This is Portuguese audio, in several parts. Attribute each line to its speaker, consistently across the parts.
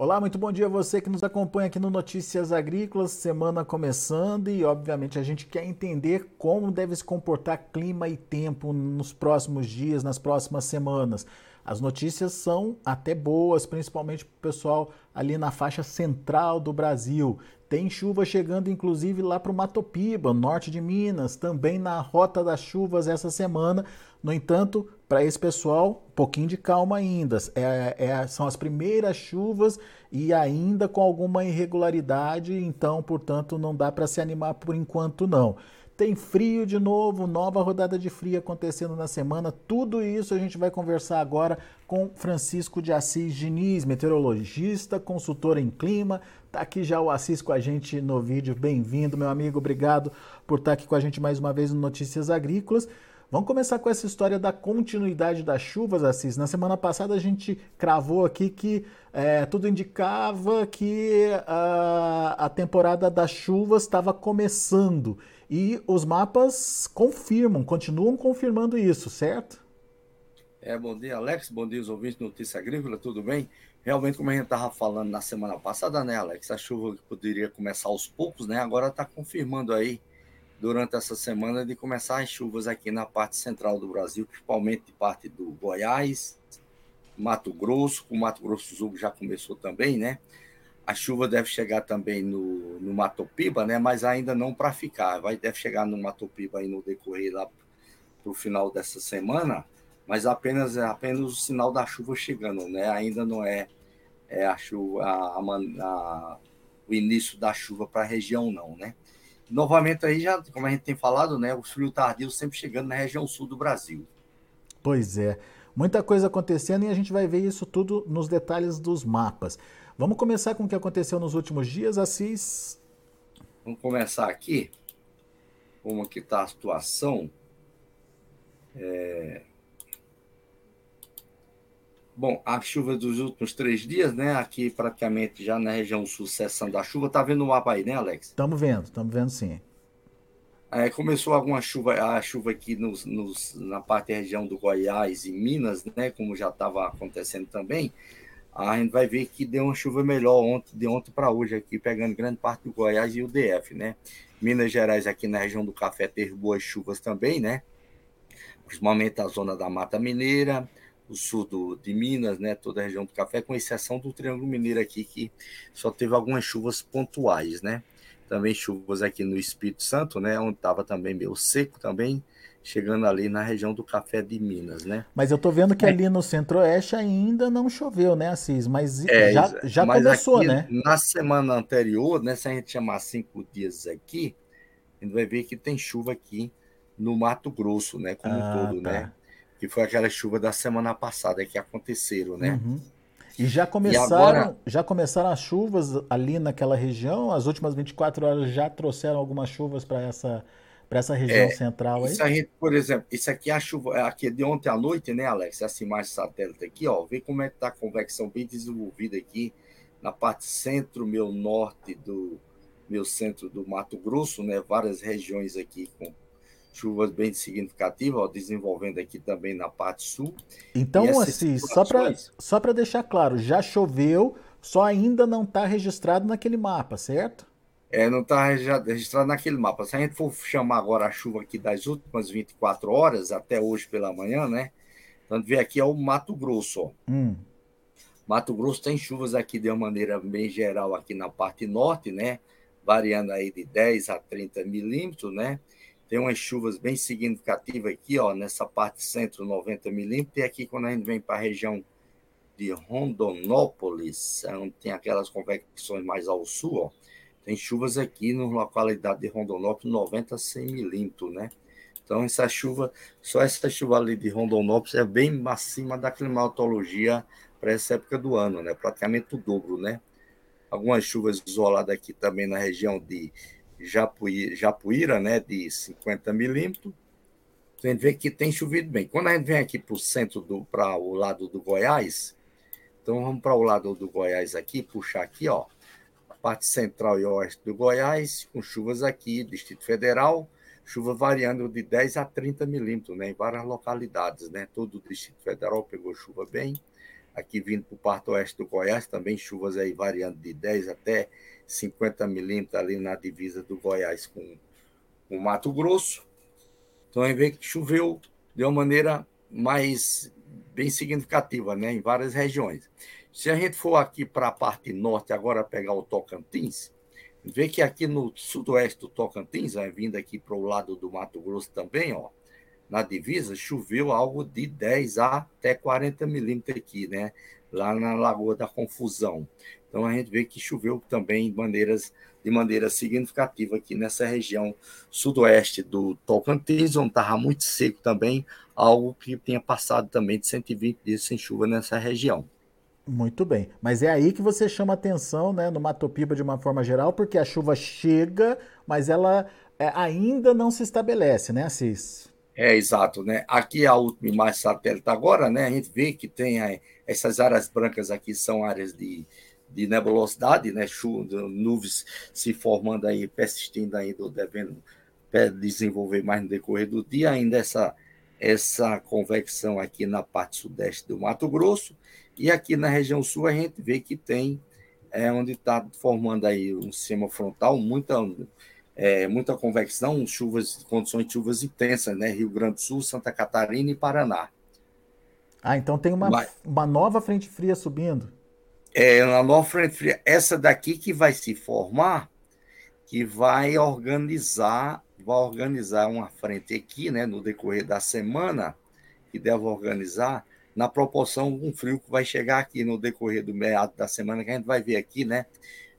Speaker 1: Olá, muito bom dia a você que nos acompanha aqui no Notícias Agrícolas, semana começando e, obviamente, a gente quer entender como deve se comportar clima e tempo nos próximos dias, nas próximas semanas. As notícias são até boas, principalmente para o pessoal ali na faixa central do Brasil. Tem chuva chegando, inclusive, lá para o Matopiba, norte de Minas, também na rota das chuvas essa semana. No entanto, para esse pessoal, pouquinho de calma ainda. É, é, são as primeiras chuvas e ainda com alguma irregularidade, então, portanto, não dá para se animar por enquanto, não. Tem frio de novo, nova rodada de frio acontecendo na semana. Tudo isso a gente vai conversar agora com Francisco de Assis Diniz, meteorologista, consultor em clima. Tá aqui já o Assis com a gente no vídeo. Bem-vindo, meu amigo. Obrigado por estar aqui com a gente mais uma vez no Notícias Agrícolas. Vamos começar com essa história da continuidade das chuvas, Assis. Na semana passada a gente cravou aqui que é, tudo indicava que a, a temporada das chuvas estava começando. E os mapas confirmam, continuam confirmando isso, certo?
Speaker 2: É, bom dia, Alex. Bom dia, os ouvintes do Notícia Agrícola, tudo bem? Realmente, como a gente estava falando na semana passada, né, Alex? A chuva poderia começar aos poucos, né? Agora está confirmando aí durante essa semana de começar as chuvas aqui na parte central do Brasil, principalmente de parte do Goiás, Mato Grosso, com Mato Grosso do Sul já começou também, né? A chuva deve chegar também no, no Matopiba, né? Mas ainda não para ficar. Vai deve chegar no Matopiba aí no decorrer lá para o final dessa semana, mas apenas é apenas o sinal da chuva chegando, né? Ainda não é, é a chuva, a, a, a, o início da chuva para a região, não, né? Novamente aí já, como a gente tem falado, né, o frio tardio sempre chegando na região sul do Brasil.
Speaker 1: Pois é, muita coisa acontecendo e a gente vai ver isso tudo nos detalhes dos mapas. Vamos começar com o que aconteceu nos últimos dias, Assis?
Speaker 2: Vamos começar aqui, como que está a situação. É... Bom, a chuva dos últimos três dias, né? Aqui praticamente já na região sul, cessando a chuva. Tá vendo o mapa aí, né, Alex?
Speaker 1: Estamos vendo, estamos vendo sim.
Speaker 2: É, começou alguma chuva, a chuva aqui nos, nos, na parte da região do Goiás e Minas, né? Como já estava acontecendo também. A gente vai ver que deu uma chuva melhor ontem, de ontem para hoje aqui, pegando grande parte do Goiás e o DF, né? Minas Gerais aqui na região do Café teve boas chuvas também, né? Principalmente a zona da Mata Mineira, o sul do, de Minas, né, toda a região do café, com exceção do Triângulo Mineiro aqui, que só teve algumas chuvas pontuais, né? Também chuvas aqui no Espírito Santo, né, onde estava também meio seco também, chegando ali na região do café de Minas, né?
Speaker 1: Mas eu tô vendo que é. ali no Centro-Oeste ainda não choveu, né, Assis? Mas é, já, já mas começou, aqui, né?
Speaker 2: Na semana anterior, né, se a gente chamar cinco dias aqui, a gente vai ver que tem chuva aqui no Mato Grosso, né, como ah, um todo, tá. né? Que foi aquela chuva da semana passada que aconteceram, né?
Speaker 1: Uhum. E já começaram, e agora... já começaram as chuvas ali naquela região? As últimas 24 horas já trouxeram algumas chuvas para essa para essa região é, central aí?
Speaker 2: Isso aí, por exemplo, isso aqui é a chuva, aqui é de ontem à noite, né, Alex? Essa imagem satélite aqui, ó, vê como é que tá a convecção bem desenvolvida aqui na parte centro, meu norte do meu centro do Mato Grosso, né? Várias regiões aqui com chuvas bem significativas, ó, desenvolvendo aqui também na parte sul.
Speaker 1: Então, assim, só para só deixar claro, já choveu, só ainda não está registrado naquele mapa, certo?
Speaker 2: É, não está registrado naquele mapa. Se a gente for chamar agora a chuva aqui das últimas 24 horas, até hoje pela manhã, né? Então, ver aqui é o Mato Grosso, ó. Hum. Mato Grosso tem chuvas aqui de uma maneira bem geral aqui na parte norte, né? Variando aí de 10 a 30 milímetros, né? Tem umas chuvas bem significativas aqui, ó, nessa parte centro, 90 milímetros. E aqui, quando a gente vem para a região de Rondonópolis, onde tem aquelas convecções mais ao sul, ó, tem chuvas aqui na localidade de Rondonópolis, 90 a 100 milímetros, né? Então, essa chuva, só essa chuva ali de Rondonópolis é bem acima da climatologia para essa época do ano, né? Praticamente o dobro, né? Algumas chuvas isoladas aqui também na região de Japuíra, Japuíra né, de 50 milímetros. A gente vê que tem chovido bem. Quando a gente vem aqui para o centro, para o lado do Goiás, então vamos para o lado do Goiás aqui, puxar aqui, ó, a parte central e oeste do Goiás, com chuvas aqui, Distrito Federal, chuva variando de 10 a 30 milímetros, né, em várias localidades, né, todo o Distrito Federal pegou chuva bem, aqui vindo para o parte oeste do Goiás, também chuvas aí variando de 10 até 50 milímetros ali na divisa do Goiás com o Mato Grosso. Então, a gente vê que choveu de uma maneira mais bem significativa, né, em várias regiões. Se a gente for aqui para a parte norte, agora pegar o Tocantins, vê que aqui no sudoeste do Tocantins, vindo aqui para o lado do Mato Grosso também, ó, na divisa, choveu algo de 10 a até 40 milímetros aqui, né? Lá na Lagoa da Confusão. Então a gente vê que choveu também de, maneiras, de maneira significativa aqui nessa região sudoeste do Tocantins, onde estava muito seco também, algo que tinha passado também de 120 dias sem chuva nessa região.
Speaker 1: Muito bem. Mas é aí que você chama atenção, né, no Matopiba de uma forma geral, porque a chuva chega, mas ela é, ainda não se estabelece, né, Assis?
Speaker 2: É, exato, né? Aqui a última imagem satélite agora, né? A gente vê que tem essas áreas brancas aqui são áreas de, de nebulosidade, né? Chuva, nuvens se formando aí, persistindo ainda, devendo desenvolver mais no decorrer do dia, ainda essa, essa convecção aqui na parte sudeste do Mato Grosso, e aqui na região sul a gente vê que tem, é, onde está formando aí um sistema frontal, muita é, muita convecção, chuvas, condições de chuvas intensas, né? Rio Grande do Sul, Santa Catarina e Paraná.
Speaker 1: Ah, então tem uma, Mas, uma nova frente fria subindo.
Speaker 2: É, uma nova frente fria. Essa daqui que vai se formar, que vai organizar, vai organizar uma frente aqui, né, no decorrer da semana, que deve organizar na proporção um frio que vai chegar aqui no decorrer do meado da semana, que a gente vai ver aqui, né?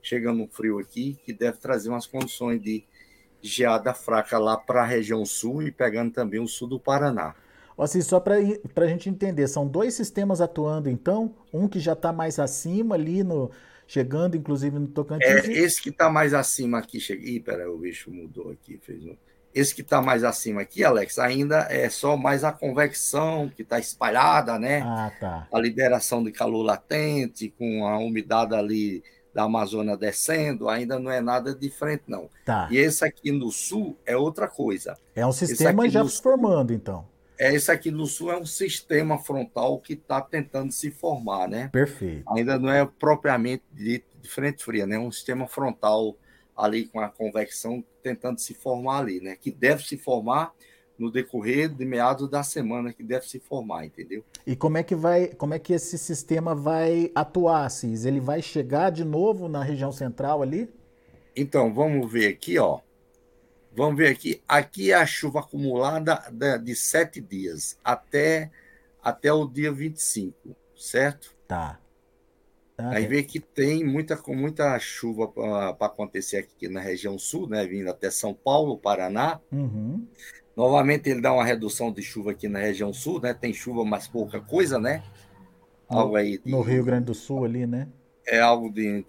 Speaker 2: Chegando um frio aqui, que deve trazer umas condições de geada fraca lá para a região sul e pegando também o sul do Paraná.
Speaker 1: Assim, só para a gente entender, são dois sistemas atuando então, um que já está mais acima ali no chegando inclusive no Tocantins.
Speaker 2: É, esse que está mais acima aqui, chega... Ih, peraí, o bicho mudou aqui, fez um... Esse que está mais acima aqui, Alex, ainda é só mais a convecção que está espalhada, né?
Speaker 1: Ah, tá.
Speaker 2: A liberação de calor latente, com a umidade ali da Amazônia descendo, ainda não é nada diferente, não.
Speaker 1: Tá.
Speaker 2: E esse aqui no sul é outra coisa.
Speaker 1: É um sistema já se formando, então.
Speaker 2: É, esse aqui no sul é um sistema frontal que está tentando se formar, né?
Speaker 1: Perfeito.
Speaker 2: Ainda não é propriamente de, de frente fria, né? É um sistema frontal ali com a convecção tentando se formar ali, né? Que deve se formar no decorrer de meados da semana que deve se formar, entendeu?
Speaker 1: E como é que vai, como é que esse sistema vai atuar, Cis? Ele vai chegar de novo na região central ali?
Speaker 2: Então, vamos ver aqui, ó. Vamos ver aqui. Aqui é a chuva acumulada de sete dias até, até o dia 25, certo?
Speaker 1: Tá.
Speaker 2: Ah, Aí é. vê que tem muita, muita chuva para acontecer aqui na região sul, né? Vindo até São Paulo, Paraná.
Speaker 1: Uhum.
Speaker 2: Novamente ele dá uma redução de chuva aqui na região sul, né? Tem chuva, mas pouca coisa, né?
Speaker 1: Algo aí de, no Rio Grande do Sul ali, né?
Speaker 2: É algo de,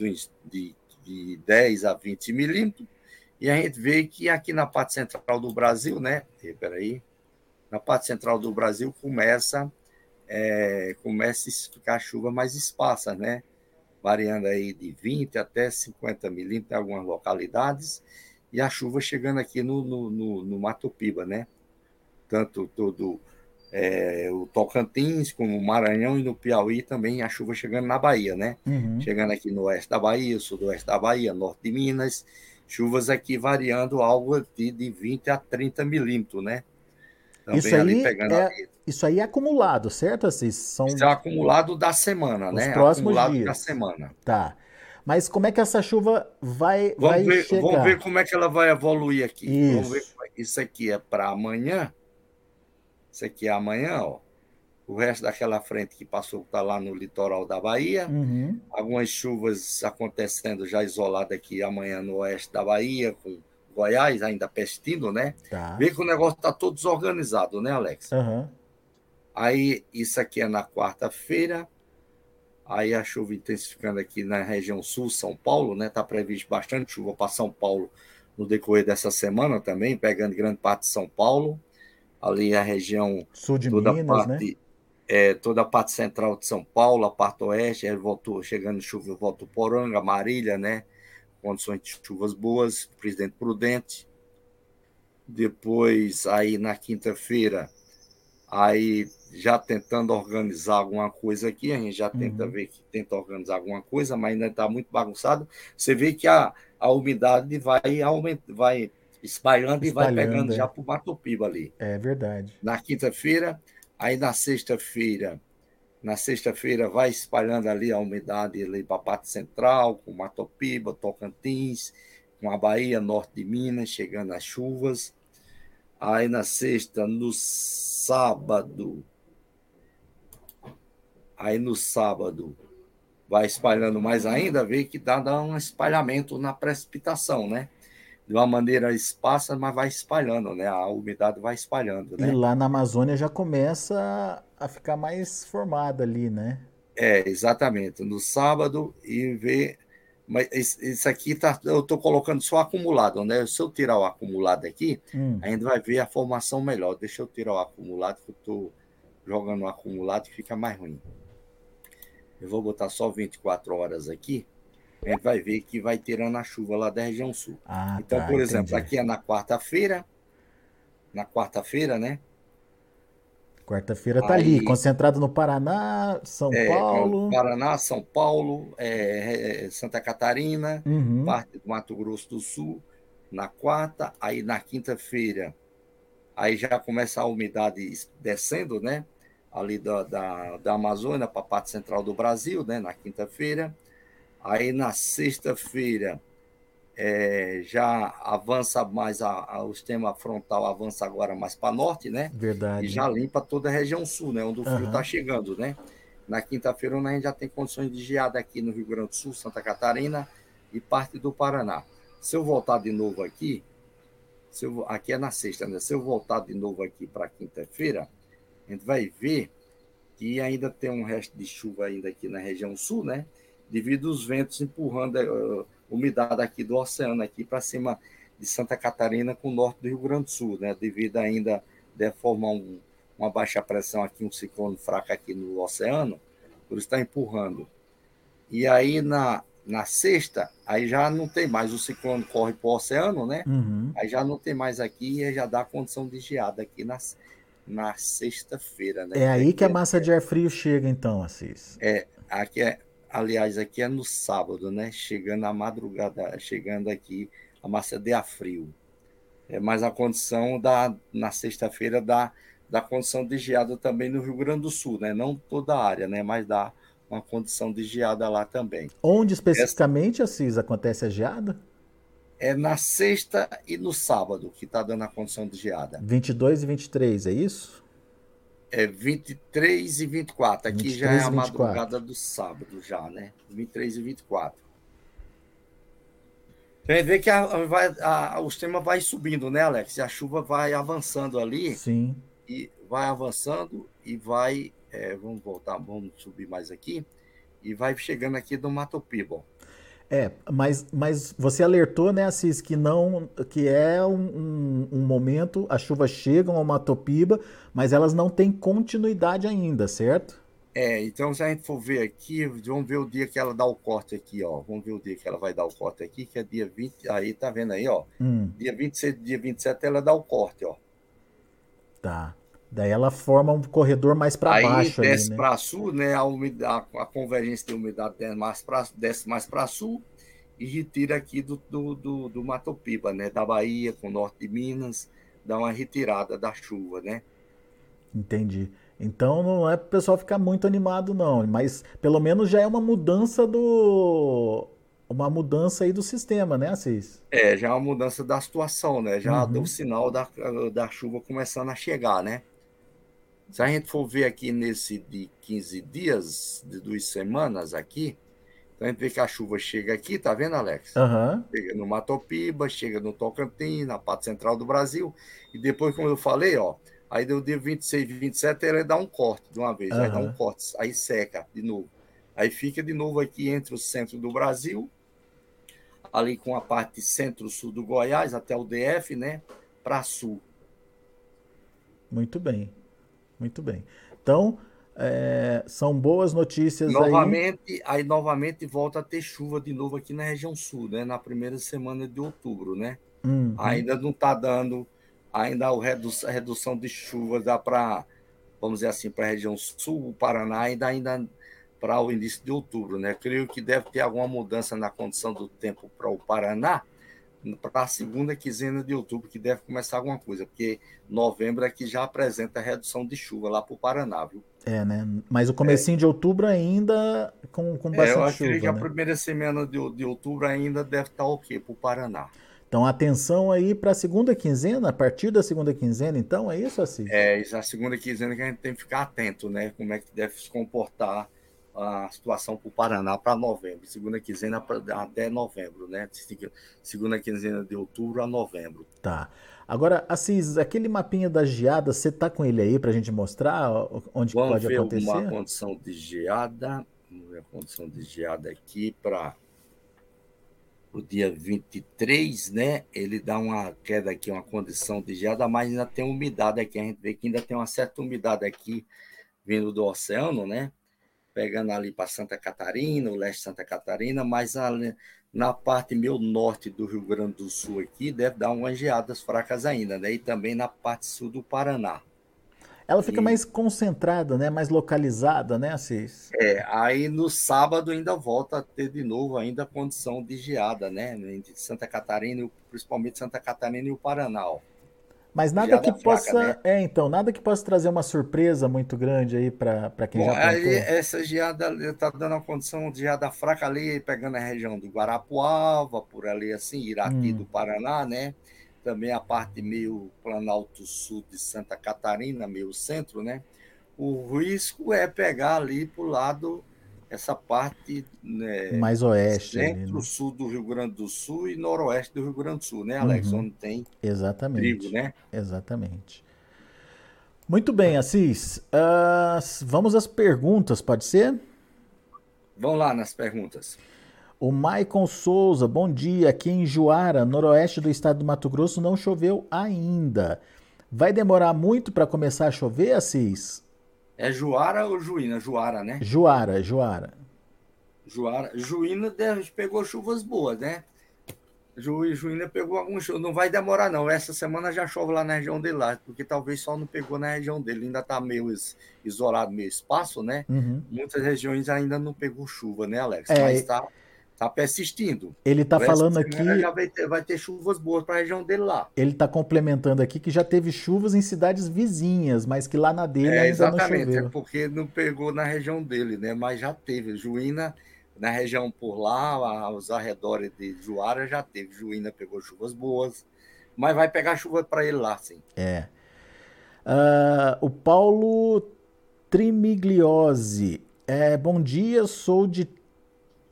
Speaker 2: de, de 10 a 20 milímetros. E a gente vê que aqui na parte central do Brasil, né? Peraí. Na parte central do Brasil começa, é, começa a ficar chuva mais esparsa, né? Variando aí de 20 até 50 milímetros em algumas localidades e a chuva chegando aqui no, no, no, no Mato Piba, né? Tanto todo é, o Tocantins, como o Maranhão e no Piauí também a chuva chegando na Bahia, né?
Speaker 1: Uhum.
Speaker 2: Chegando aqui no oeste da Bahia, sudoeste da Bahia, norte de Minas, chuvas aqui variando algo de, de 20 a 30 milímetros, né?
Speaker 1: Também isso aí, é, isso aí é acumulado, certo, Assis?
Speaker 2: São... Isso é acumulado da semana,
Speaker 1: Os
Speaker 2: né?
Speaker 1: Próximos
Speaker 2: acumulado
Speaker 1: dias.
Speaker 2: da semana.
Speaker 1: Tá. Mas como é que essa chuva vai,
Speaker 2: vamos
Speaker 1: vai
Speaker 2: ver,
Speaker 1: chegar?
Speaker 2: Vamos ver como é que ela vai evoluir aqui.
Speaker 1: Isso.
Speaker 2: Vamos ver. É. Isso aqui é para amanhã. Isso aqui é amanhã, ó. O resto daquela frente que passou está lá no litoral da Bahia.
Speaker 1: Uhum.
Speaker 2: Algumas chuvas acontecendo já isoladas aqui amanhã no oeste da Bahia, com Goiás ainda pestindo, né?
Speaker 1: Tá.
Speaker 2: Vê que o negócio está todo desorganizado, né, Alex?
Speaker 1: Uhum.
Speaker 2: Aí, isso aqui é na quarta-feira. Aí a chuva intensificando aqui na região sul, São Paulo, né? Está previsto bastante chuva para São Paulo no decorrer dessa semana também, pegando grande parte de São Paulo. Ali a região
Speaker 1: sul de toda Minas, parte, né?
Speaker 2: É, toda a parte central de São Paulo, a parte oeste, ele voltou, chegando chuva, volta Poranga, Marília, né? Condições de chuvas boas, presidente prudente. Depois, aí na quinta-feira, Aí já tentando organizar alguma coisa aqui, a gente já tenta uhum. ver que tenta organizar alguma coisa, mas ainda está muito bagunçado. Você vê que a, a umidade vai aument, vai espalhando, espalhando e vai pegando é. já para o Mato Piba ali.
Speaker 1: É verdade.
Speaker 2: Na quinta-feira, aí na sexta-feira, na sexta-feira vai espalhando ali a umidade ali para a parte central, com Mato Piba, Tocantins, com a Bahia, norte de Minas, chegando as chuvas. Aí na sexta, no sábado, aí no sábado vai espalhando mais ainda, vê que dá, dá um espalhamento na precipitação, né? De uma maneira esparsa, mas vai espalhando, né? A umidade vai espalhando, né?
Speaker 1: E lá na Amazônia já começa a ficar mais formada ali, né?
Speaker 2: É, exatamente. No sábado e vê mas isso aqui tá, eu estou colocando só acumulado, né? Se eu tirar o acumulado aqui, hum. a gente vai ver a formação melhor. Deixa eu tirar o acumulado, que eu estou jogando o acumulado que fica mais ruim. Eu vou botar só 24 horas aqui. A gente vai ver que vai tirando a chuva lá da região sul. Ah, então, tá, por exemplo, entendi. aqui é na quarta-feira. Na quarta-feira, né?
Speaker 1: Quarta-feira está ali, concentrado no Paraná, São é, Paulo.
Speaker 2: Paraná, São Paulo, é, é, Santa Catarina, uhum. parte do Mato Grosso do Sul, na quarta, aí na quinta-feira, aí já começa a umidade descendo, né? Ali da, da, da Amazônia para a parte central do Brasil, né? Na quinta-feira. Aí na sexta-feira é, já avança mais, a, a, o sistema frontal avança agora mais para norte, né?
Speaker 1: Verdade.
Speaker 2: E já limpa toda a região sul, né? Onde o frio está uhum. chegando, né? Na quinta-feira a gente já tem condições de geada aqui no Rio Grande do Sul, Santa Catarina e parte do Paraná. Se eu voltar de novo aqui, se eu, aqui é na sexta, né? Se eu voltar de novo aqui para quinta-feira, a gente vai ver que ainda tem um resto de chuva ainda aqui na região sul, né? Devido aos ventos empurrando uh, umidade aqui do oceano, aqui para cima de Santa Catarina com o norte do Rio Grande do Sul, né? Devido ainda de formar um, uma baixa pressão aqui, um ciclone fraco aqui no oceano, por isso está empurrando. E aí na, na sexta, aí já não tem mais, o ciclone corre para o oceano, né? Uhum. Aí já não tem mais aqui e já dá condição de geada aqui na, na sexta-feira, né?
Speaker 1: É aí que a massa de ar frio chega, então, Assis.
Speaker 2: É, aqui é, aliás, aqui é no sábado, né? Chegando a madrugada, chegando aqui a massa de ar frio. É, mas a condição da, na sexta-feira da, da condição de geada também no Rio Grande do Sul, né? Não toda a área, né? Mas dá uma condição de geada lá também.
Speaker 1: Onde especificamente, Essa... Assis, acontece a geada?
Speaker 2: É na sexta e no sábado que está dando a condição de geada.
Speaker 1: 22 e 23, é isso?
Speaker 2: É 23 e 24. Aqui 23 já é a madrugada do sábado, já, né? 23 e 24. Então, a gente vê que a, vai, a, o sistema vai subindo, né, Alex? A chuva vai avançando ali.
Speaker 1: Sim.
Speaker 2: E vai avançando e vai. É, vamos voltar, vamos subir mais aqui. E vai chegando aqui do Mato Piba.
Speaker 1: É, mas, mas você alertou, né, Assis, que não, que é um, um, um momento, as chuvas chegam ao Matopiba, mas elas não têm continuidade ainda, certo?
Speaker 2: É, então se a gente for ver aqui, vamos ver o dia que ela dá o corte aqui, ó. Vamos ver o dia que ela vai dar o corte aqui, que é dia 20, aí tá vendo aí, ó. Hum. Dia 26, dia 27 ela dá o corte, ó.
Speaker 1: Tá. Daí ela forma um corredor mais para baixo.
Speaker 2: Desce né? para sul, né? A, umidade, a, convergência de umidade desce mais para desce mais para sul e retira aqui do, do, do, do Mato Piba, né? Da Bahia com o norte de Minas, dá uma retirada da chuva, né?
Speaker 1: Entendi. Então não é para o pessoal ficar muito animado, não, mas pelo menos já é uma mudança do. Uma mudança aí do sistema, né, Assis?
Speaker 2: É, já é uma mudança da situação, né? Já uhum. deu sinal da, da chuva começando a chegar, né? Se a gente for ver aqui nesse de 15 dias, de duas semanas aqui, então a gente vê que a chuva chega aqui, tá vendo, Alex?
Speaker 1: Uhum.
Speaker 2: Chega no Matopiba, chega no Tocantins, na parte central do Brasil, e depois, como eu falei, ó, aí deu dia 26, 27, ele dá um corte de uma vez, uhum. aí dá um corte, aí seca de novo. Aí fica de novo aqui entre o centro do Brasil, ali com a parte centro-sul do Goiás, até o DF, né, para sul.
Speaker 1: Muito bem. Muito bem. Então, é, são boas notícias
Speaker 2: novamente, aí. Aí novamente volta a ter chuva de novo aqui na região sul, né? Na primeira semana de outubro, né? Uhum. Ainda não está dando, ainda a redução de chuva dá para vamos dizer assim, para a região sul, o Paraná, ainda, ainda para o início de outubro. Né? Creio que deve ter alguma mudança na condição do tempo para o Paraná, para a segunda quinzena de outubro, que deve começar alguma coisa, porque novembro é que já apresenta redução de chuva lá para o Paraná, viu?
Speaker 1: É, né? Mas o comecinho é. de outubro ainda com, com bastante chuva. É, eu
Speaker 2: acho que a né? primeira semana de, de outubro ainda deve estar ok para o Paraná.
Speaker 1: Então, atenção aí para a segunda quinzena, a partir da segunda quinzena, então, é isso, assim?
Speaker 2: É, a segunda quinzena que a gente tem que ficar atento, né? Como é que deve se comportar a situação para o Paraná para novembro, segunda quinzena até novembro, né? Segunda quinzena de outubro a novembro.
Speaker 1: Tá. Agora, Assis, aquele mapinha da geada, você tá com ele aí para a gente mostrar onde Vamos pode
Speaker 2: ver
Speaker 1: acontecer?
Speaker 2: uma condição de geada, vamos ver a condição de geada aqui para o dia 23, né? Ele dá uma queda aqui, uma condição de geada, mas ainda tem umidade aqui. A gente vê que ainda tem uma certa umidade aqui vindo do oceano, né? Pegando ali para Santa Catarina, o leste de Santa Catarina, mas ali, na parte meio norte do Rio Grande do Sul aqui deve dar umas geadas fracas ainda, né? E também na parte sul do Paraná.
Speaker 1: Ela fica e... mais concentrada, né? Mais localizada, né, Assis?
Speaker 2: É, aí no sábado ainda volta a ter de novo ainda a condição de geada, né? De Santa Catarina, principalmente Santa Catarina e o Paraná. Ó.
Speaker 1: Mas nada que fraca, possa, né? é, então, nada que possa trazer uma surpresa muito grande aí para quem Bom, já plantou.
Speaker 2: Aí, essa geada está dando uma condição de geada fraca ali, pegando a região do Guarapuava, por ali assim, Irati hum. do Paraná, né? também a parte meio Planalto Sul de Santa Catarina, meio centro, né? O risco é pegar ali para o lado, essa parte né,
Speaker 1: mais oeste,
Speaker 2: centro-sul né? do Rio Grande do Sul e noroeste do Rio Grande do Sul, né, Alex? Uhum. Onde tem
Speaker 1: Exatamente.
Speaker 2: trigo, né?
Speaker 1: Exatamente. Muito bem, Assis. Uh, vamos às perguntas, pode ser?
Speaker 2: Vamos lá nas perguntas.
Speaker 1: O Maicon Souza, bom dia. Aqui em Juara, noroeste do estado do Mato Grosso, não choveu ainda. Vai demorar muito para começar a chover, Assis?
Speaker 2: É Juara ou Juína? Juara, né?
Speaker 1: Juara, Juara.
Speaker 2: Juara. Juína pegou chuvas boas, né? Ju, Juína pegou alguns chuvas. Não vai demorar, não. Essa semana já chove lá na região dele, lá, porque talvez só não pegou na região dele. Ainda está meio isolado, meio espaço, né? Uhum. Muitas regiões ainda não pegou chuva, né, Alex?
Speaker 1: É,
Speaker 2: Mas está Está persistindo.
Speaker 1: Ele está falando aqui.
Speaker 2: Vai ter, vai ter chuvas boas para a região dele lá.
Speaker 1: Ele está complementando aqui que já teve chuvas em cidades vizinhas, mas que lá na dele é, ainda
Speaker 2: exatamente,
Speaker 1: não choveu.
Speaker 2: É porque não pegou na região dele, né? Mas já teve. Juína, na região por lá, aos arredores de Juara, já teve. Juína pegou chuvas boas, mas vai pegar chuva para ele lá, sim.
Speaker 1: É. Uh, o Paulo Trimigliose. É, bom dia, sou de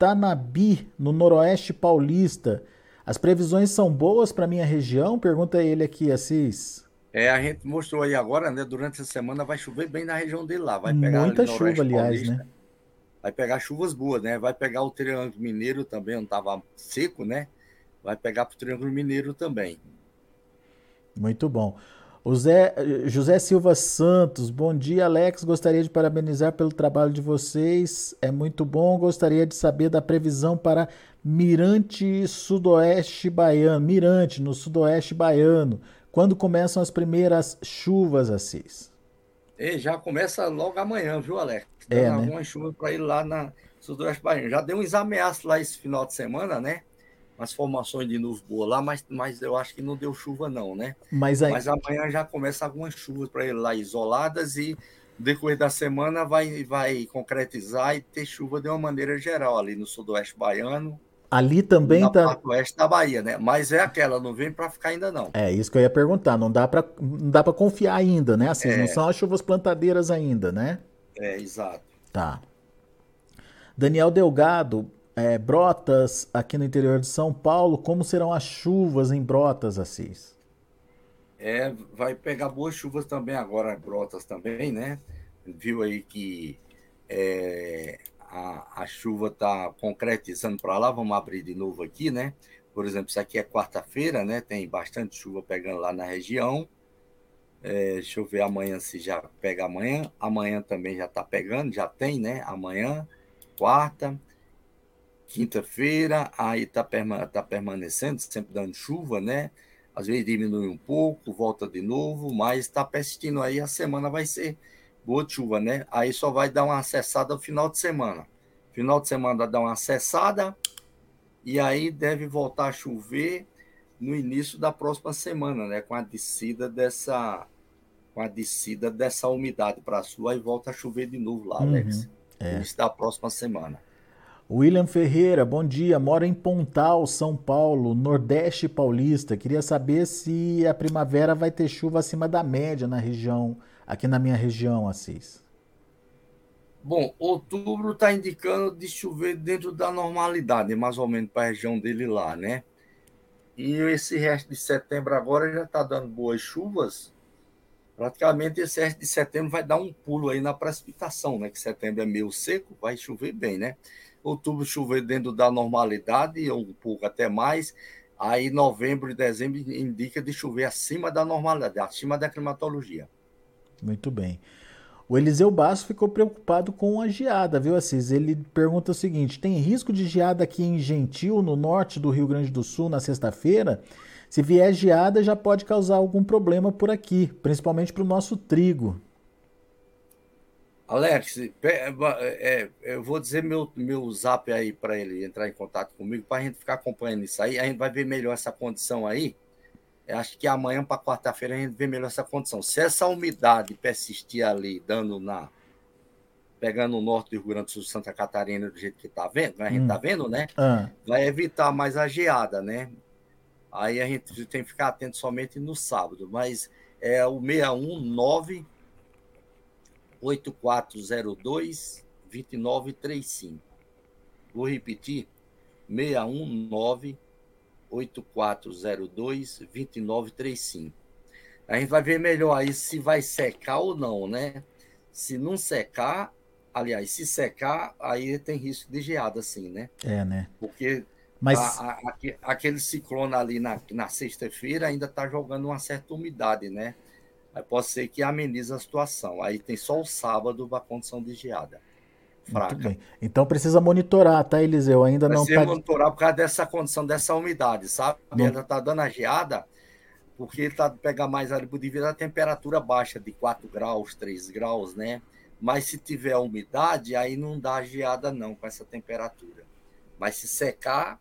Speaker 1: Tanabi, no noroeste paulista. As previsões são boas para minha região? Pergunta ele aqui, Assis.
Speaker 2: É, a gente mostrou aí agora, né? Durante essa semana vai chover bem na região dele lá. Vai pegar
Speaker 1: Muita chuva, aliás, paulista, né?
Speaker 2: Vai pegar chuvas boas, né? Vai pegar o Triângulo Mineiro também, não estava seco, né? Vai pegar para o Triângulo Mineiro também.
Speaker 1: Muito bom. O Zé, José Silva Santos, bom dia, Alex. Gostaria de parabenizar pelo trabalho de vocês. É muito bom. Gostaria de saber da previsão para Mirante Sudoeste Baiano. Mirante, no Sudoeste Baiano. Quando começam as primeiras chuvas, Assis?
Speaker 2: E já começa logo amanhã, viu, Alex? É, né? alguma chuva para ir lá na Sudoeste Baiano. Já deu uns ameaços lá esse final de semana, né? Umas formações de nuvem boa lá, mas, mas eu acho que não deu chuva, não, né?
Speaker 1: Mas, aí...
Speaker 2: mas amanhã já começa algumas chuvas para ele lá isoladas e decorrer da semana vai, vai concretizar e ter chuva de uma maneira geral ali no sudoeste baiano.
Speaker 1: Ali também
Speaker 2: na
Speaker 1: tá.
Speaker 2: parte oeste da Bahia, né? Mas é aquela, não vem para ficar ainda não.
Speaker 1: É isso que eu ia perguntar. Não dá para não dá para confiar ainda, né? Assim, é... não são as chuvas plantadeiras ainda, né?
Speaker 2: É, exato.
Speaker 1: Tá. Daniel Delgado, é, Brotas, aqui no interior de São Paulo, como serão as chuvas em Brotas, Assis?
Speaker 2: É, vai pegar boas chuvas também agora, Brotas também, né? Viu aí que é, a, a chuva está concretizando para lá, vamos abrir de novo aqui, né? Por exemplo, isso aqui é quarta-feira, né? Tem bastante chuva pegando lá na região. É, deixa eu ver amanhã se já pega amanhã. Amanhã também já está pegando, já tem, né? Amanhã, quarta quinta-feira, aí está tá permanecendo, sempre dando chuva, né? Às vezes diminui um pouco, volta de novo, mas está persistindo aí, a semana vai ser boa chuva, né? Aí só vai dar uma acessada no final de semana. Final de semana dá uma acessada e aí deve voltar a chover no início da próxima semana, né? Com a descida dessa com a descida dessa umidade para sul, aí volta a chover de novo lá, Alex. Uhum, é. Início da próxima semana.
Speaker 1: William Ferreira, bom dia. Mora em Pontal, São Paulo, Nordeste Paulista. Queria saber se a primavera vai ter chuva acima da média na região, aqui na minha região, Assis.
Speaker 2: Bom, outubro está indicando de chover dentro da normalidade, mais ou menos para a região dele lá, né? E esse resto de setembro agora já está dando boas chuvas. Praticamente esse resto de setembro vai dar um pulo aí na precipitação, né? Que setembro é meio seco, vai chover bem, né? Outubro chover dentro da normalidade, ou um pouco até mais. Aí novembro e dezembro indica de chover acima da normalidade, acima da climatologia.
Speaker 1: Muito bem. O Eliseu Basso ficou preocupado com a geada, viu, Assis? Ele pergunta o seguinte: tem risco de geada aqui em Gentil, no norte do Rio Grande do Sul, na sexta-feira? Se vier geada, já pode causar algum problema por aqui, principalmente para o nosso trigo.
Speaker 2: Alex, é, é, eu vou dizer meu, meu zap aí para ele entrar em contato comigo, para a gente ficar acompanhando isso aí. A gente vai ver melhor essa condição aí acho que amanhã para quarta-feira a gente vê melhor essa condição. Se essa umidade persistir ali, dando na. pegando o norte do Rio Grande do Sul, Santa Catarina, do jeito que tá vendo, a gente está hum. vendo, né? Ah. Vai evitar mais a geada, né? Aí a gente tem que ficar atento somente no sábado. Mas é o 619 8402 2935. Vou repetir: 619 8402-2935. A gente vai ver melhor aí se vai secar ou não, né? Se não secar, aliás, se secar, aí tem risco de geada, sim, né?
Speaker 1: É, né?
Speaker 2: Porque Mas... A, a, aquele ciclone ali na, na sexta-feira ainda está jogando uma certa umidade, né? Aí pode ser que amenize a situação. Aí tem só o sábado a condição de geada
Speaker 1: fraca. Muito bem. Então precisa monitorar, tá, Eliseu? Ainda não está.
Speaker 2: monitorar por causa dessa condição, dessa umidade, sabe? Não. Ainda está dando a geada, porque está pegar mais ali devido à temperatura baixa de 4 graus, 3 graus, né? Mas se tiver umidade, aí não dá geada, não, com essa temperatura. Mas se secar,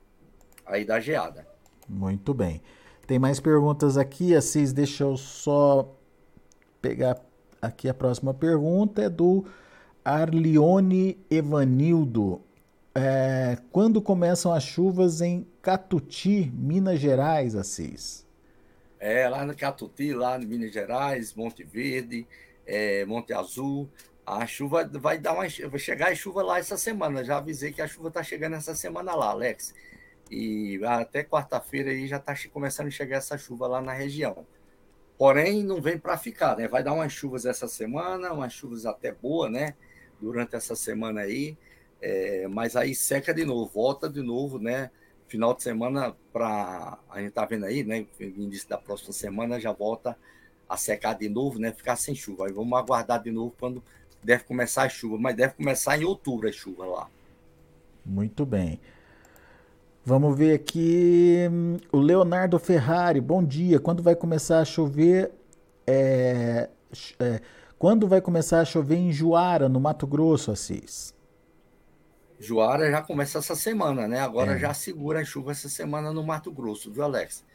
Speaker 2: aí dá geada.
Speaker 1: Muito bem. Tem mais perguntas aqui, Assis. Deixa eu só pegar aqui a próxima pergunta. É do Arlione Evanildo. É, quando começam as chuvas em Catuti, Minas Gerais, Assis?
Speaker 2: É, lá no Catuti, lá em Minas Gerais, Monte Verde, é, Monte Azul. A chuva vai dar uma. Vai chegar a chuva lá essa semana. Já avisei que a chuva está chegando essa semana lá, Alex. E até quarta-feira aí já está começando a chegar essa chuva lá na região. Porém, não vem para ficar, né? Vai dar umas chuvas essa semana, umas chuvas até boas, né? durante essa semana aí, é, mas aí seca de novo, volta de novo, né? Final de semana para a gente tá vendo aí, né? Início da próxima semana já volta a secar de novo, né? Ficar sem chuva. Aí vamos aguardar de novo quando deve começar a chuva, mas deve começar em outubro a chuva lá.
Speaker 1: Muito bem. Vamos ver aqui o Leonardo Ferrari. Bom dia. Quando vai começar a chover? É, é, quando vai começar a chover em Juara, no Mato Grosso, Assis?
Speaker 2: Juara já começa essa semana, né? Agora é. já segura a chuva essa semana no Mato Grosso, viu, Alex?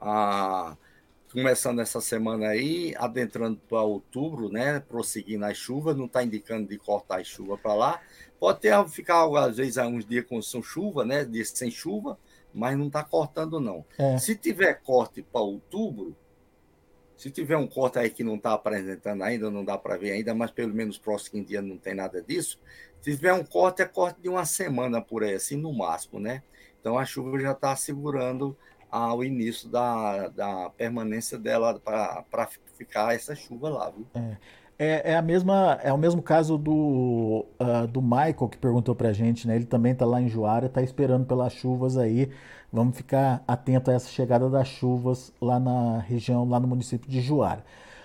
Speaker 2: Ah, começando essa semana aí, adentrando para outubro, né? Prosseguindo as chuvas, não está indicando de cortar as chuvas para lá. Pode ter ficar, às vezes, uns dias com sem chuva, né? Dias sem chuva, mas não está cortando, não. É. Se tiver corte para outubro, se tiver um corte aí que não está apresentando ainda, não dá para ver ainda, mas pelo menos próximo dia não tem nada disso. Se tiver um corte, é corte de uma semana por aí, assim, no máximo, né? Então a chuva já está segurando ao início da, da permanência dela para ficar essa chuva lá, viu?
Speaker 1: É. É, é, a mesma, é o mesmo caso do, uh, do Michael que perguntou para a gente, né? Ele também está lá em Juara, está esperando pelas chuvas aí. Vamos ficar atento a essa chegada das chuvas lá na região, lá no município de Juara.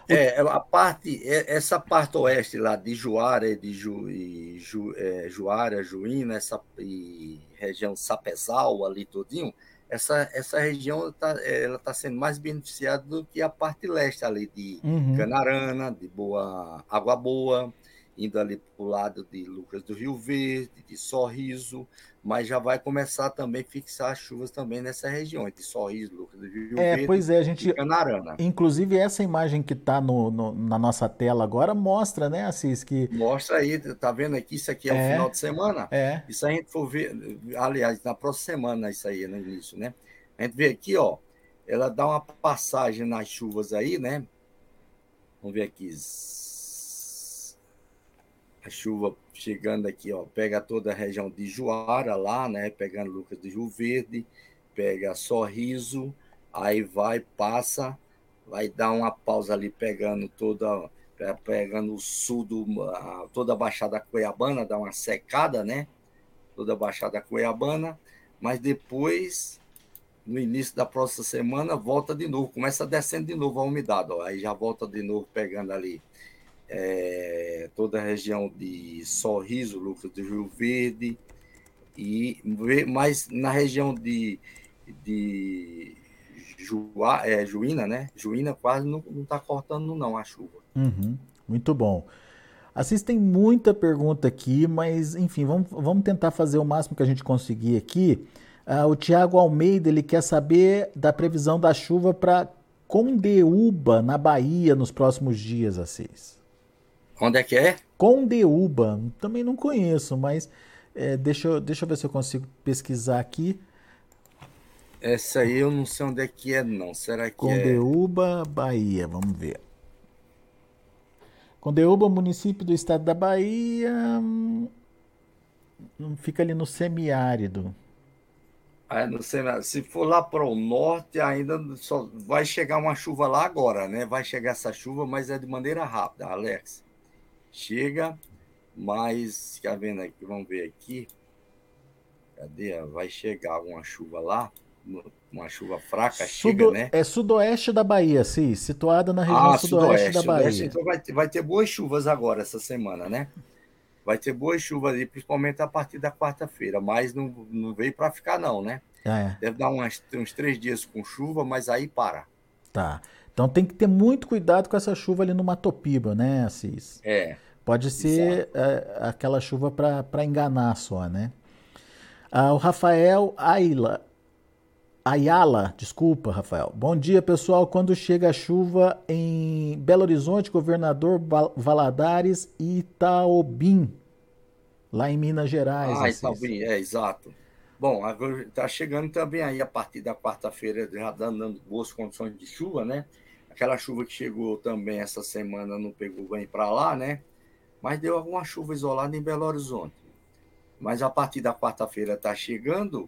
Speaker 2: É, a parte, é, essa parte oeste lá de Juara, de Ju, e Ju, é, Juara, Juína, essa e região Sapezal ali todinho, essa, essa região está ela tá sendo mais beneficiada do que a parte leste ali de uhum. Canarana, de Boa Água Boa, indo ali para o lado de Lucas do Rio Verde, de Sorriso, mas já vai começar também a fixar as chuvas também nessa região, de Sorriso, Lucas do Rio
Speaker 1: é,
Speaker 2: Verde
Speaker 1: pois é, a gente, Canarana. Inclusive, essa imagem que está no, no, na nossa tela agora mostra, né, Assis, que...
Speaker 2: Mostra aí, tá vendo aqui, isso aqui é, é o final de semana?
Speaker 1: É.
Speaker 2: Isso a gente for ver, aliás, na próxima semana isso aí, no início, né? A gente vê aqui, ó, ela dá uma passagem nas chuvas aí, né? Vamos ver aqui, a chuva chegando aqui, ó, pega toda a região de Juara lá, né, pegando Lucas de Rio Verde, pega Sorriso, aí vai, passa, vai dar uma pausa ali pegando toda pegando o sul do toda a Baixada Cuiabana, dá uma secada, né? Toda a Baixada Cuiabana, mas depois no início da próxima semana volta de novo, começa descendo de novo a umidade, ó, aí já volta de novo pegando ali é, toda a região de Sorriso, Lucas do Rio Verde, e mais na região de, de Juá, é, Juína, né? Juína quase não está cortando não a chuva.
Speaker 1: Uhum, muito bom. Assis, tem muita pergunta aqui, mas enfim, vamos, vamos tentar fazer o máximo que a gente conseguir aqui. Uh, o Tiago Almeida ele quer saber da previsão da chuva para Condeúba, na Bahia, nos próximos dias, Assis.
Speaker 2: Onde é que é?
Speaker 1: Condeúba. Também não conheço, mas é, deixa, eu, deixa eu ver se eu consigo pesquisar aqui.
Speaker 2: Essa aí eu não sei onde é que é, não. Será que
Speaker 1: Condeúba, é... Bahia. Vamos ver. Condeúba, município do estado da Bahia. Hum, fica ali no semiárido.
Speaker 2: Ah, no semiárido. Se for lá para o norte, ainda só vai chegar uma chuva lá agora, né? Vai chegar essa chuva, mas é de maneira rápida, Alex chega, mas, tá vendo aqui, vamos ver aqui, cadê? Vai chegar uma chuva lá, uma chuva fraca, Sudo, chega, né?
Speaker 1: É sudoeste da Bahia, sim, situada na região ah, sudoeste, sudoeste, da Bahia. Sudoeste,
Speaker 2: então vai, vai ter boas chuvas agora essa semana, né? Vai ter boas chuvas ali, principalmente a partir da quarta-feira, mas não, não veio para ficar não, né?
Speaker 1: É.
Speaker 2: Deve dar umas, uns três dias com chuva, mas aí para.
Speaker 1: Tá. Então tem que ter muito cuidado com essa chuva ali no Matopiba, né, Assis?
Speaker 2: É.
Speaker 1: Pode ser é, aquela chuva para enganar só, né? Ah, o Rafael Ayla, Ayala, desculpa, Rafael. Bom dia, pessoal. Quando chega a chuva em Belo Horizonte, Governador Valadares e Itaobim, lá em Minas Gerais.
Speaker 2: Ah, Itaobim, é, exato. Bom, está chegando também aí a partir da quarta-feira, já dando boas condições de chuva, né? Aquela chuva que chegou também essa semana não pegou bem para lá, né? Mas deu alguma chuva isolada em Belo Horizonte. Mas a partir da quarta-feira está chegando,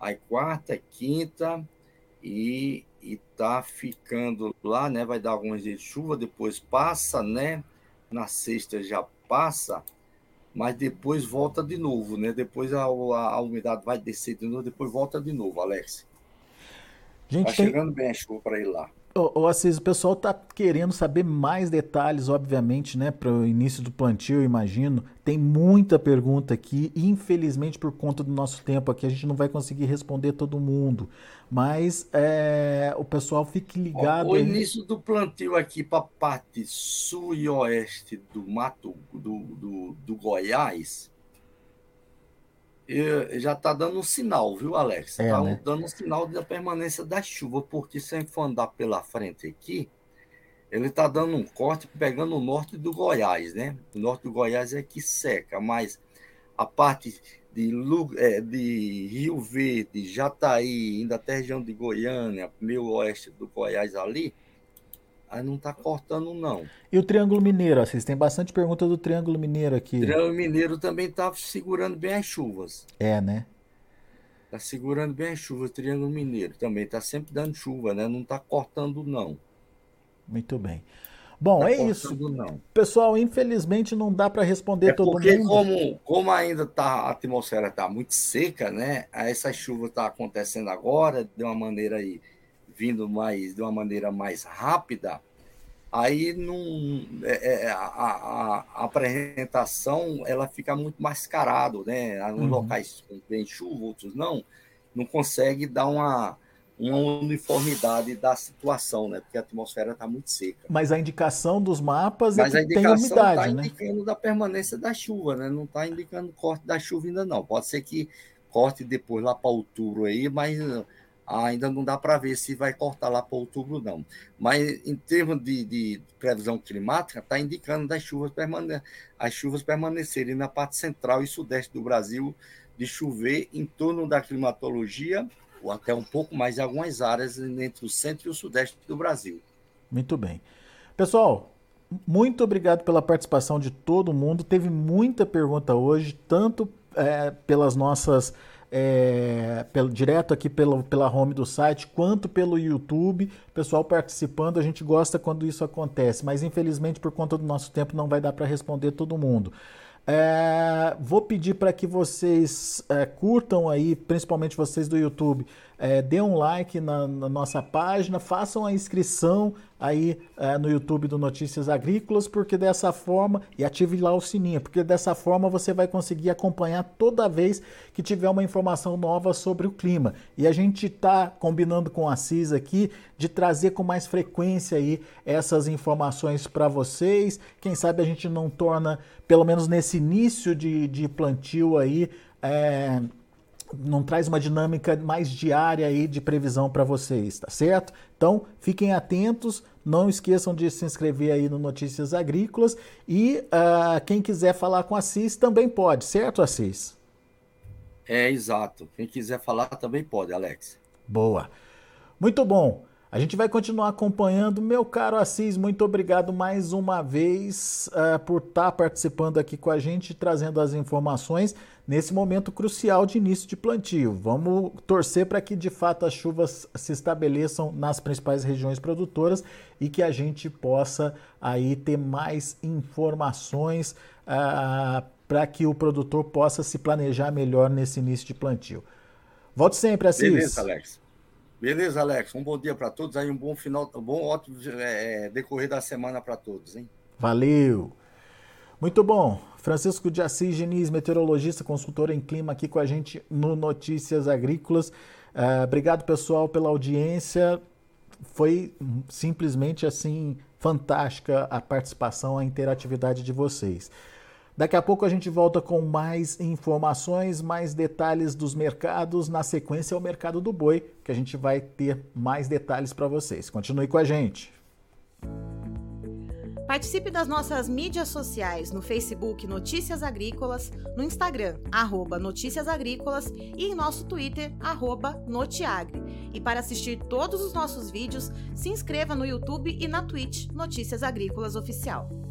Speaker 2: aí quarta, quinta, e está ficando lá, né? Vai dar alguns dias de chuva, depois passa, né? Na sexta já passa, mas depois volta de novo, né? Depois a, a, a umidade vai descer de novo, depois volta de novo, Alex. Gente, tá tem... chegando bem a chuva para ir lá.
Speaker 1: Ô, Assis, o pessoal está querendo saber mais detalhes, obviamente, né, para o início do plantio, imagino. Tem muita pergunta aqui. Infelizmente, por conta do nosso tempo aqui, a gente não vai conseguir responder todo mundo. Mas é, o pessoal fique ligado.
Speaker 2: O início do plantio aqui para a parte sul e oeste do Mato do, do, do Goiás já está dando um sinal, viu, Alex? Está é, né? dando um sinal da permanência da chuva, porque se a gente for andar pela frente aqui, ele está dando um corte pegando o norte do Goiás, né? O norte do Goiás é que seca, mas a parte de, é, de Rio Verde, Jataí, ainda até região de Goiânia, meio oeste do Goiás ali, Aí não está cortando, não.
Speaker 1: E o Triângulo Mineiro? Vocês têm bastante pergunta do Triângulo Mineiro aqui. O
Speaker 2: Triângulo Mineiro também está segurando bem as chuvas.
Speaker 1: É, né?
Speaker 2: Está segurando bem as chuvas, o Triângulo Mineiro também. Está sempre dando chuva, né? Não está cortando, não.
Speaker 1: Muito bem. Bom, tá é isso. Não. Pessoal, infelizmente não dá para responder é todo
Speaker 2: porque
Speaker 1: mundo.
Speaker 2: Como, como ainda tá, a atmosfera está muito seca, né? Essa chuva está acontecendo agora de uma maneira aí vindo mais de uma maneira mais rápida, aí não é, é, a, a, a, apresentação ela fica muito mascarado, né? Nos uhum. locais bem chuva, outros não. não consegue dar uma, uma uniformidade da situação, né? Porque a atmosfera está muito seca.
Speaker 1: Mas a indicação dos mapas é Mas é que tem umidade, tá
Speaker 2: né? indicando da permanência da chuva, né? Não está indicando corte da chuva ainda não. Pode ser que corte depois lá para outubro aí, mas ainda não dá para ver se vai cortar lá para outubro, não. Mas em termos de, de previsão climática, está indicando das chuvas permane as chuvas permanecerem na parte central e sudeste do Brasil, de chover em torno da climatologia, ou até um pouco mais em algumas áreas entre o centro e o sudeste do Brasil.
Speaker 1: Muito bem. Pessoal, muito obrigado pela participação de todo mundo. Teve muita pergunta hoje, tanto é, pelas nossas é, pelo, direto aqui pelo, pela home do site, quanto pelo YouTube. Pessoal participando, a gente gosta quando isso acontece, mas infelizmente por conta do nosso tempo não vai dar para responder todo mundo. É, vou pedir para que vocês é, curtam aí, principalmente vocês do YouTube, é, dê um like na, na, nossa página, façam a inscrição aí é, no YouTube do Notícias Agrícolas, porque dessa forma, e ative lá o sininho, porque dessa forma você vai conseguir acompanhar toda vez que tiver uma informação nova sobre o clima. E a gente está combinando com a CIS aqui de trazer com mais frequência aí essas informações para vocês. Quem sabe a gente não torna, pelo menos nesse início de, de plantio aí, é, não traz uma dinâmica mais diária aí de previsão para vocês, tá certo? Então, fiquem atentos, não esqueçam de se inscrever aí no Notícias Agrícolas e uh, quem quiser falar com a Assis também pode, certo, Assis?
Speaker 2: É, exato. Quem quiser falar também pode, Alex.
Speaker 1: Boa. Muito bom. A gente vai continuar acompanhando. Meu caro Assis, muito obrigado mais uma vez uh, por estar tá participando aqui com a gente, trazendo as informações nesse momento crucial de início de plantio. Vamos torcer para que de fato as chuvas se estabeleçam nas principais regiões produtoras e que a gente possa aí ter mais informações uh, para que o produtor possa se planejar melhor nesse início de plantio. Volte sempre, Assis.
Speaker 2: Beleza, Alex. Beleza, Alex. Um bom dia para todos aí, um bom final, um bom ótimo é, decorrer da semana para todos, hein?
Speaker 1: Valeu. Muito bom. Francisco de Assis Diniz, meteorologista, consultor em clima, aqui com a gente no Notícias Agrícolas. Uh, obrigado, pessoal, pela audiência. Foi simplesmente assim fantástica a participação, a interatividade de vocês. Daqui a pouco a gente volta com mais informações, mais detalhes dos mercados. Na sequência, é o mercado do boi, que a gente vai ter mais detalhes para vocês. Continue com a gente.
Speaker 3: Participe das nossas mídias sociais no Facebook Notícias Agrícolas, no Instagram, arroba Notícias Agrícolas e em nosso Twitter, arroba Notiagre. E para assistir todos os nossos vídeos, se inscreva no YouTube e na Twitch Notícias Agrícolas Oficial.